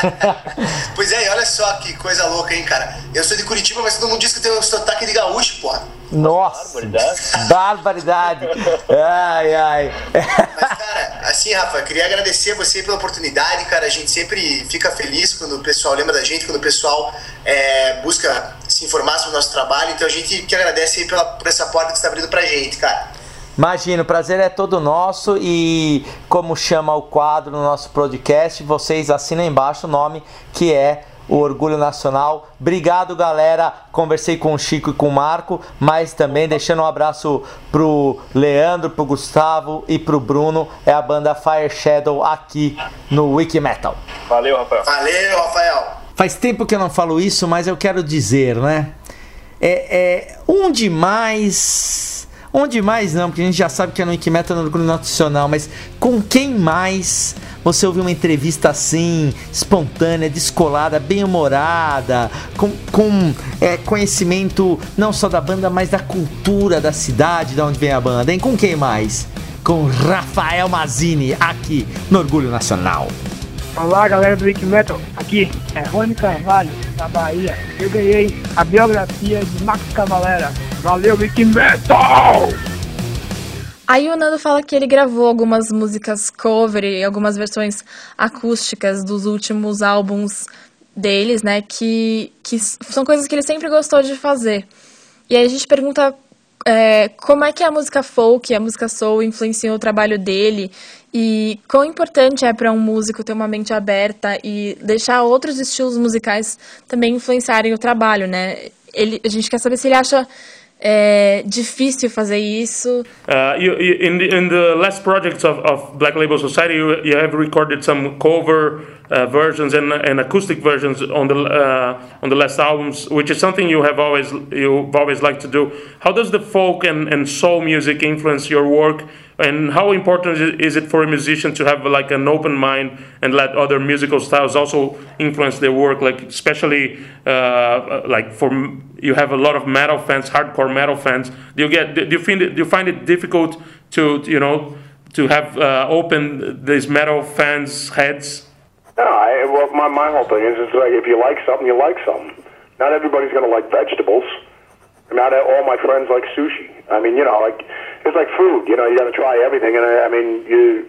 pois é, e olha só que coisa louca, hein, cara. Eu sou de Curitiba, mas todo mundo diz que tem um sotaque de gaúcho, porra. Nossa, barbaridade. barbaridade. Ai, ai. Mas, cara, assim, Rafa, eu queria agradecer você pela oportunidade, cara. A gente sempre fica feliz quando o pessoal lembra da gente, quando o pessoal é, busca se informar sobre o nosso trabalho. Então a gente que agradece aí pela, por essa porta que você está abrindo pra gente, cara. Imagina, o prazer é todo nosso e como chama o quadro no nosso podcast, vocês assinam embaixo o nome que é o Orgulho Nacional. Obrigado, galera. Conversei com o Chico e com o Marco, mas também deixando um abraço pro Leandro, pro Gustavo e pro Bruno. É a banda Fire Shadow aqui no Wiki Metal. Valeu, Rafael. Valeu, Rafael. Faz tempo que eu não falo isso, mas eu quero dizer, né? É, é um demais Onde mais não, porque a gente já sabe que é no Wikimeta no Orgulho Nacional, mas com quem mais você ouviu uma entrevista assim, espontânea, descolada, bem humorada, com, com é, conhecimento não só da banda, mas da cultura da cidade, de onde vem a banda, hein? Com quem mais? Com Rafael Mazini, aqui no Orgulho Nacional. Olá galera do Wiki Metal, aqui é Rony Carvalho, da Bahia. Eu ganhei a biografia de Max Cavalera. Valeu, Wiki Metal! Aí o Nando fala que ele gravou algumas músicas cover e algumas versões acústicas dos últimos álbuns deles, né? Que, que são coisas que ele sempre gostou de fazer. E aí a gente pergunta é, como é que a música folk, a música soul influenciou o trabalho dele e quão importante é para um músico ter uma mente aberta e deixar outros estilos musicais também influenciarem o trabalho, né? Ele, a gente quer saber se ele acha é difícil fazer isso. Uh, you, you, in, the, in the last projects of, of Black Label Society, you, you have recorded some cover uh, versions and, and acoustic versions on the uh, on the last albums, which is something you have always you've always liked to do. How does the folk and, and soul music influence your work? And how important is it for a musician to have like an open mind and let other musical styles also influence their work? Like especially uh, like for you have a lot of metal fans, hardcore metal fans. Do you get do you find it, do you find it difficult to you know to have uh, open these metal fans' heads? No, I, well, my my whole thing is it's like if you like something, you like something. Not everybody's going to like vegetables. I mean, not all my friends like sushi. I mean, you know, like it's like food. You know, you got to try everything, and I, I mean, you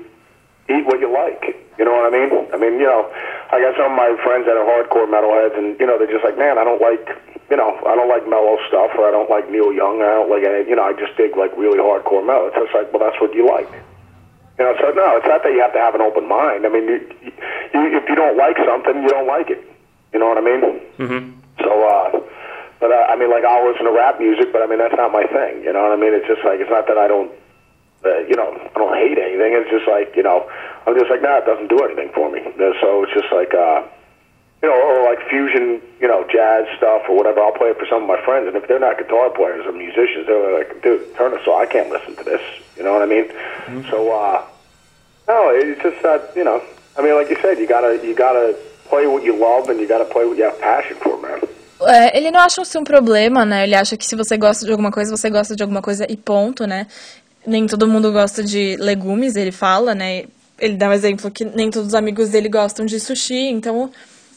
eat what you like. You know what I mean? I mean, you know, I got some of my friends that are hardcore metalheads, and you know, they're just like, man, I don't like, you know, I don't like mellow stuff, or I don't like Neil Young, I don't like, any, you know, I just dig like really hardcore metal. It's just like, well, that's what you like. You know, so no, it's not that you have to have an open mind. I mean, you, you, if you don't like something, you don't like it. You know what I mean? Mm-hmm. Uh, but uh, I mean, like I'll listen to rap music, but I mean that's not my thing. You know what I mean? It's just like it's not that I don't, uh, you know, I don't hate anything. It's just like you know, I'm just like nah, it doesn't do anything for me. So it's just like, uh, you know, or like fusion, you know, jazz stuff or whatever. I'll play it for some of my friends, and if they're not guitar players or musicians, they're like, dude, turn it so I can't listen to this. You know what I mean? Mm-hmm. So, uh, no, it's just that you know. I mean, like you said, you gotta you gotta play what you love, and you gotta play what you have passion for, man. É, ele não acha isso um problema, né? Ele acha que se você gosta de alguma coisa, você gosta de alguma coisa e ponto, né? Nem todo mundo gosta de legumes, ele fala, né? Ele dá um exemplo que nem todos os amigos dele gostam de sushi, então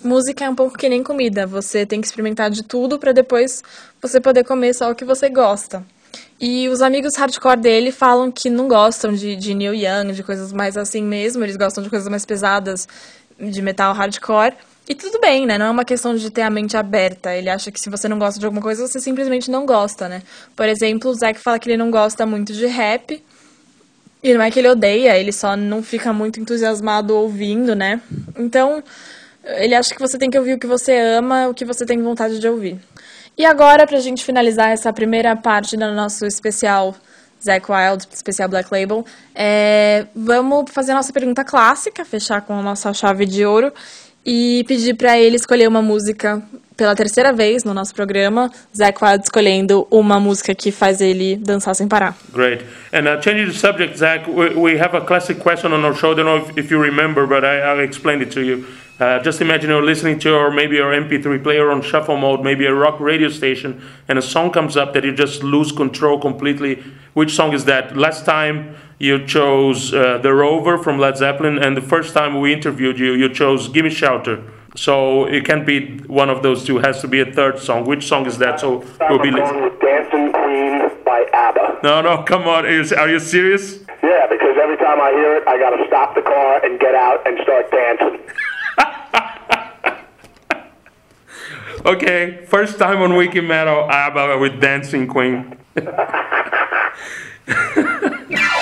música é um pouco que nem comida. Você tem que experimentar de tudo para depois você poder comer só o que você gosta. E os amigos hardcore dele falam que não gostam de, de Neil Young, de coisas mais assim mesmo, eles gostam de coisas mais pesadas, de metal hardcore. E tudo bem, né? Não é uma questão de ter a mente aberta. Ele acha que se você não gosta de alguma coisa, você simplesmente não gosta, né? Por exemplo, o Zack fala que ele não gosta muito de rap. E não é que ele odeia, ele só não fica muito entusiasmado ouvindo, né? Então, ele acha que você tem que ouvir o que você ama, o que você tem vontade de ouvir. E agora, pra gente finalizar essa primeira parte do nosso especial Zack Wild, especial Black Label, é, vamos fazer a nossa pergunta clássica, fechar com a nossa chave de ouro e pedir para ele escolher uma música pela terceira vez no nosso programa. Zach Wild escolhendo uma música que faz ele dançar sem parar. Great. And uh, changing the subject, Zach, we, we have a classic question on our show. I don't know if, if you remember, but I, I'll explain it to you. Uh, just imagine you're listening to your maybe your MP3 player on shuffle mode, maybe a rock radio station, and a song comes up that you just lose control completely. Which song is that? Last time you chose uh, The Rover from Led Zeppelin, and the first time we interviewed you, you chose Gimme Shelter. So it can't be one of those two. It has to be a third song. Which song is that? So we'll be listening. Dancing Queen by ABBA. No, no, come on. Are you, are you serious? Yeah, because every time I hear it, I got to stop the car and get out and start dancing. Okay, first time on Wiki Metal, ABBA with Dancing Queen.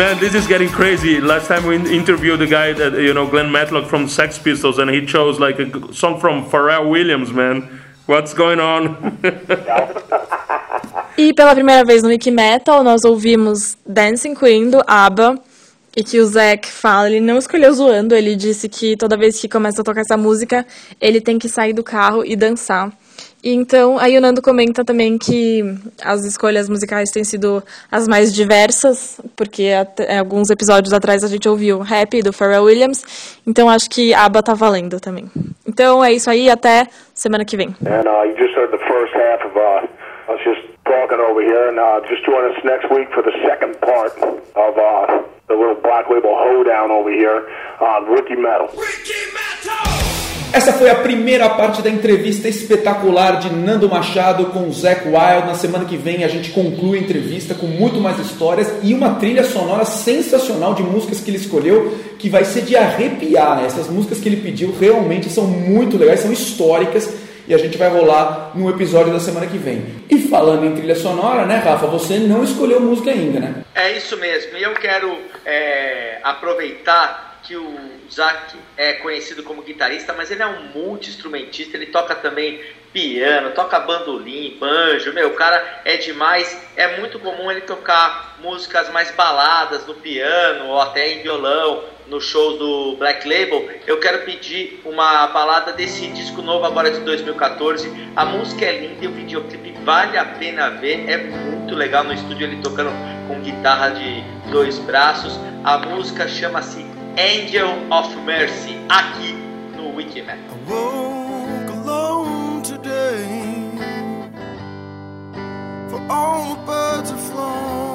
Man, this is getting crazy. Last time we interviewed the guy that you know, Glenn Matlock from Sex Pistols, and he chose like a song from Pharrell Williams. Man, what's going on? E pela primeira vez no Wiki Metal, nós ouvimos Dancing Queen do ABBA. E que o Zac fala, ele não escolheu zoando, ele disse que toda vez que começa a tocar essa música, ele tem que sair do carro e dançar. E então, aí o Nando comenta também que as escolhas musicais têm sido as mais diversas, porque até- alguns episódios atrás a gente ouviu Happy do Pharrell Williams, então acho que ABBA tá valendo também. Então é isso aí, até semana que vem. And uh, you just heard the first half of uh, us just talking over here. And uh, just join us next week for the second part of uh, the little Black Label hoedown over here on Ricky Metal. Essa foi a primeira parte da entrevista espetacular de Nando Machado com o Zac Wild. Na semana que vem a gente conclui a entrevista com muito mais histórias e uma trilha sonora sensacional de músicas que ele escolheu, que vai ser de arrepiar. Essas músicas que ele pediu realmente são muito legais, são históricas e a gente vai rolar no episódio da semana que vem. E falando em trilha sonora, né, Rafa? Você não escolheu música ainda, né? É isso mesmo. E eu quero é, aproveitar que o Zac é conhecido como guitarrista, mas ele é um multi-instrumentista. Ele toca também piano, toca bandolim, banjo. Meu, o cara é demais. É muito comum ele tocar músicas mais baladas no piano ou até em violão no show do Black Label. Eu quero pedir uma balada desse disco novo agora de 2014. A música é linda e o videoclipe vale a pena ver. É muito legal no estúdio ele tocando com guitarra de dois braços. A música chama-se Angel of Mercy aqui no Wikimetal. all the birds have flown.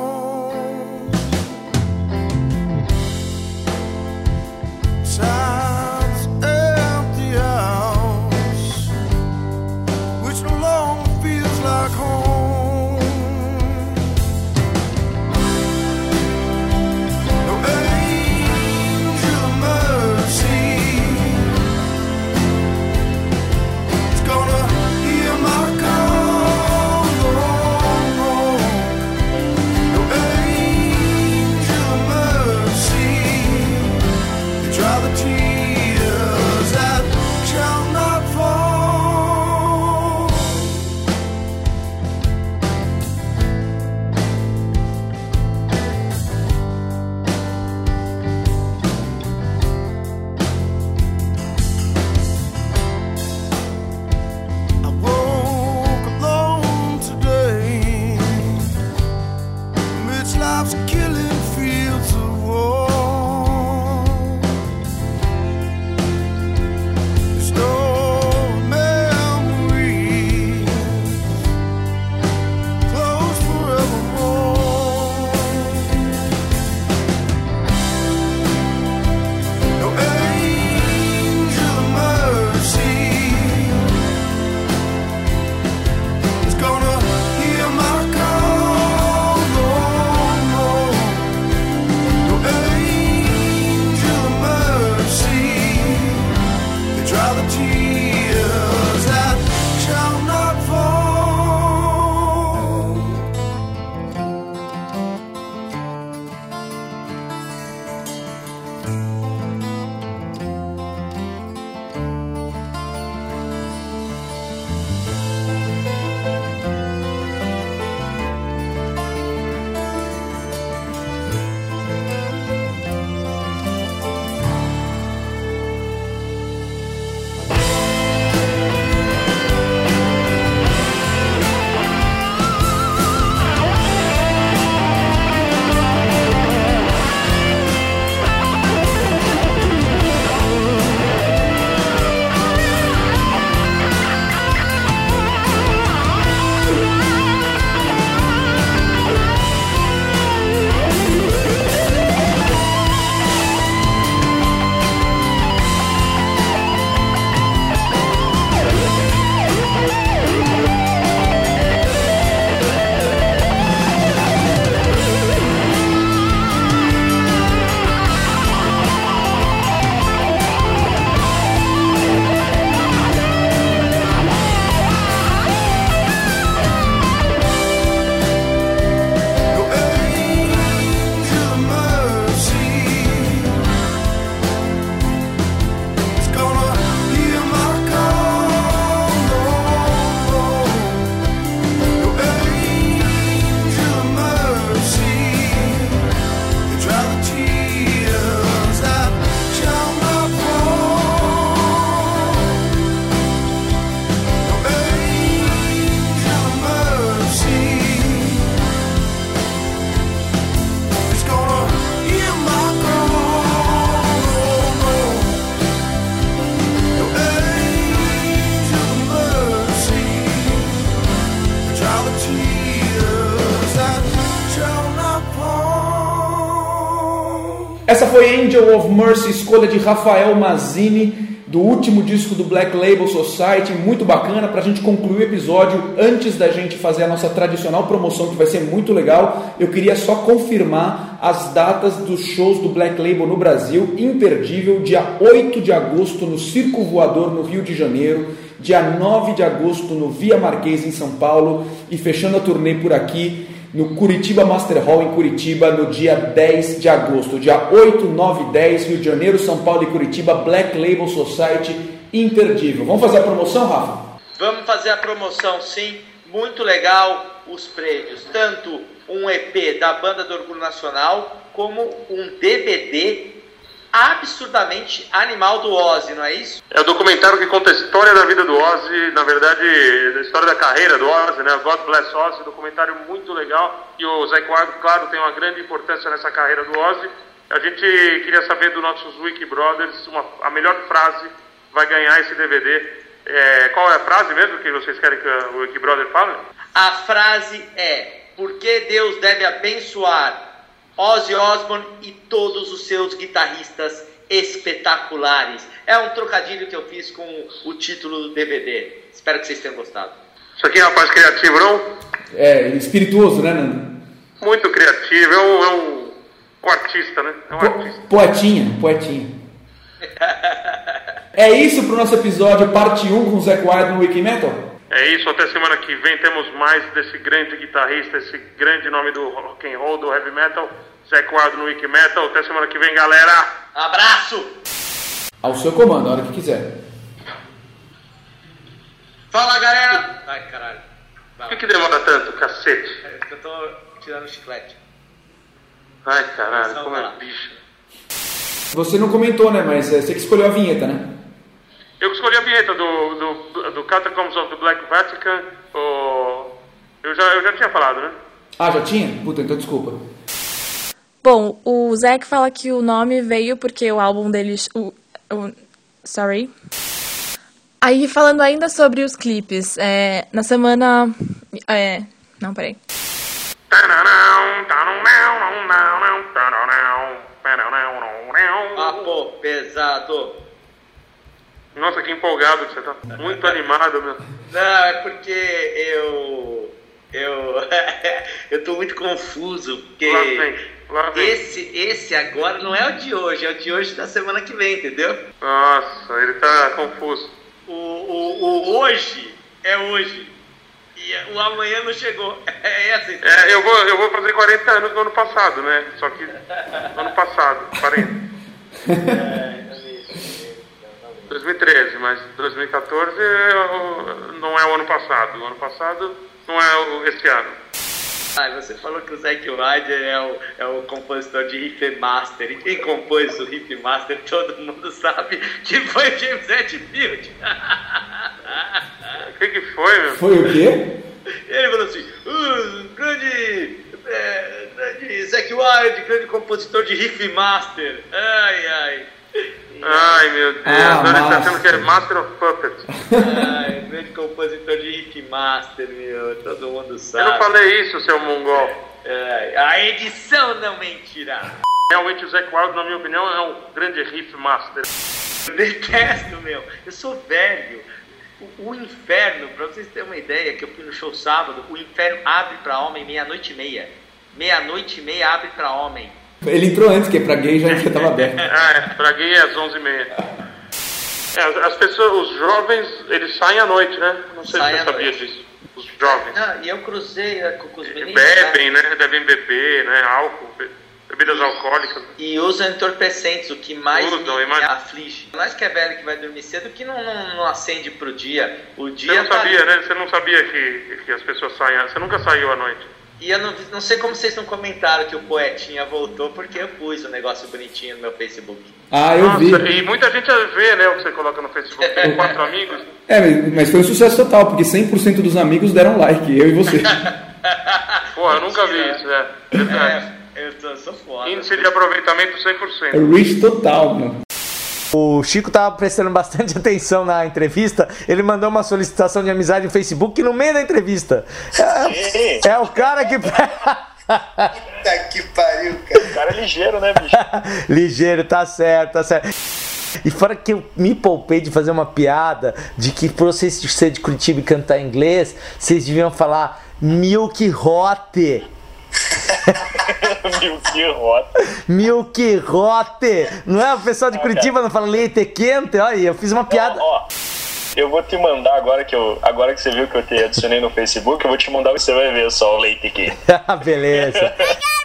Essa foi Angel of Mercy, escolha de Rafael Mazzini, do último disco do Black Label Society, muito bacana para a gente concluir o episódio. Antes da gente fazer a nossa tradicional promoção, que vai ser muito legal, eu queria só confirmar as datas dos shows do Black Label no Brasil. Imperdível, dia 8 de agosto no Circo Voador, no Rio de Janeiro, dia 9 de agosto no Via Marquês, em São Paulo, e fechando a turnê por aqui no Curitiba Master Hall em Curitiba no dia 10 de agosto. Dia 8, 9 e 10, Rio de Janeiro, São Paulo e Curitiba, Black Label Society, imperdível. Vamos fazer a promoção, Rafa? Vamos fazer a promoção sim, muito legal os prêmios, tanto um EP da Banda do Orgulho Nacional, como um DVD absurdamente animal do Ozzy, não é isso? É o documentário que conta a história da vida do Ozzy, na verdade, a história da carreira do Ozzy, né? God Bless Ozzy, documentário muito legal. E o Zé Quadro, claro, tem uma grande importância nessa carreira do Ozzy. A gente queria saber dos nossos Wiki Brothers, uma, a melhor frase vai ganhar esse DVD. É, qual é a frase mesmo que vocês querem que o Wiki Brother fale? A frase é: Por que Deus deve abençoar Ozzy Osbourne e todos os seus guitarristas espetaculares? É um trocadilho que eu fiz com o título do DVD. Espero que vocês tenham gostado. Isso aqui é um rapaz criativo, não? É, espirituoso, né, Nando? Muito criativo, é um, é um, um artista, né? É um artista. Po- Poetinha, poetinha. É isso pro nosso episódio, parte 1 com o Zac Wild no Wiki Metal? É isso, até semana que vem temos mais desse grande guitarrista, esse grande nome do rock and roll, do heavy metal, Zé Wild no Wiki Metal. Até semana que vem, galera! Abraço! Ao seu comando, a hora que quiser. Fala galera! Ai caralho. Por que, que demora tanto, cacete? É que Eu tô tirando o chiclete. Ai, caralho, como é bicho. Você não comentou, né? Mas é você que escolheu a vinheta, né? Eu escolhi a vinheta do, do, do Catacombs of the Black Vatican. O... Eu, já, eu já tinha falado, né? Ah, já tinha? Puta, então desculpa. Bom, o Zac fala que o nome veio porque o álbum deles. O, o, sorry. Aí, falando ainda sobre os clipes, é, na semana. É, não, peraí. Papo pesado. Nossa, que empolgado que você tá. Muito animado, meu. Não, é porque eu. Eu. eu tô muito confuso, porque. Lá vem, lá vem. Esse, esse agora não é o de hoje, é o de hoje da semana que vem, entendeu? Nossa, ele tá confuso. O, o, o hoje é hoje. E o amanhã não chegou. É essa história. É, eu vou, eu vou fazer 40 anos no ano passado, né? Só que no ano passado, 40. 2013, mas 2014 é não é o ano passado. O ano passado não é o- esse ano. Ah, você falou que o Zack Ryder é o, é o compositor de Riff Master. E quem compôs o Riff Master, todo mundo sabe que foi o James Hetfield. O que, que foi, meu? Foi o quê? Ele falou assim: "Uh, grande, é, grande Zack Wilde, grande compositor de Riff Master. Ai, ai. Ai, meu Deus. Ah, Agora ele tá achando que é Master of Puppets. Ai, grande compositor de Riff Master, meu. Todo mundo Eu não sabe. falei isso, seu mongol. Ai, a edição não mentirá. Realmente o Zac Wild, na minha opinião, é um grande riff master. Eu detesto, meu. Eu sou velho. O, o inferno, pra vocês terem uma ideia, que eu fui no show sábado, o inferno abre pra homem meia-noite e meia. Meia-noite e meia abre pra homem. Ele entrou antes, que pra gay já já tava aberto. Ah, é, pra gay é às 11h30. É, as, as pessoas, os jovens, eles saem à noite, né? Não sei Saem se você sabia noite. disso. Os jovens. Ah, e eu cruzei eh, com, com os meninos. Bebem, né? Devem beber, né? Álcool, be- bebidas alcoólicas. E usam entorpecentes, o que mais Usam, me imagina. aflige. Nós que é velho que vai dormir cedo, que não, não, não acende pro dia. O dia Você não tá sabia, né? Você não sabia que, que as pessoas saem. Você nunca saiu à noite. E eu não, não sei como vocês não comentaram que o poetinha voltou, porque eu pus o negócio bonitinho no meu Facebook. Ah, eu vi. Nossa, e muita gente vê, né? O que você coloca no Facebook. Tem quatro amigos. É, mas- foi um sucesso total, porque 100% dos amigos deram like, eu e você. Pô, eu nunca vi isso, né? Verdade. É, eu, tô, sou foda. Índice de aproveitamento 100%. É reach total, mano. O Chico tava prestando bastante atenção na entrevista. Ele mandou uma solicitação de amizade no Facebook no meio da entrevista. É, é o cara que. Puta que pariu, cara. cara é ligeiro, né, bicho? Ligeiro, tá certo, tá certo. E fora que eu me poupei de fazer uma piada de que por vocês ser de Curitiba e cantar inglês, vocês deviam falar Milk Hot. Milk Rota. Milk Hot. Não é? O pessoal de Curitiba não fala leite quente? Olha, eu fiz uma piada. Ó, eu vou te mandar agora que eu, agora que você viu que eu te adicionei no Facebook, eu vou te mandar e você vai ver só o leite aqui. Beleza.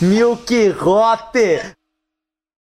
Milk Hot.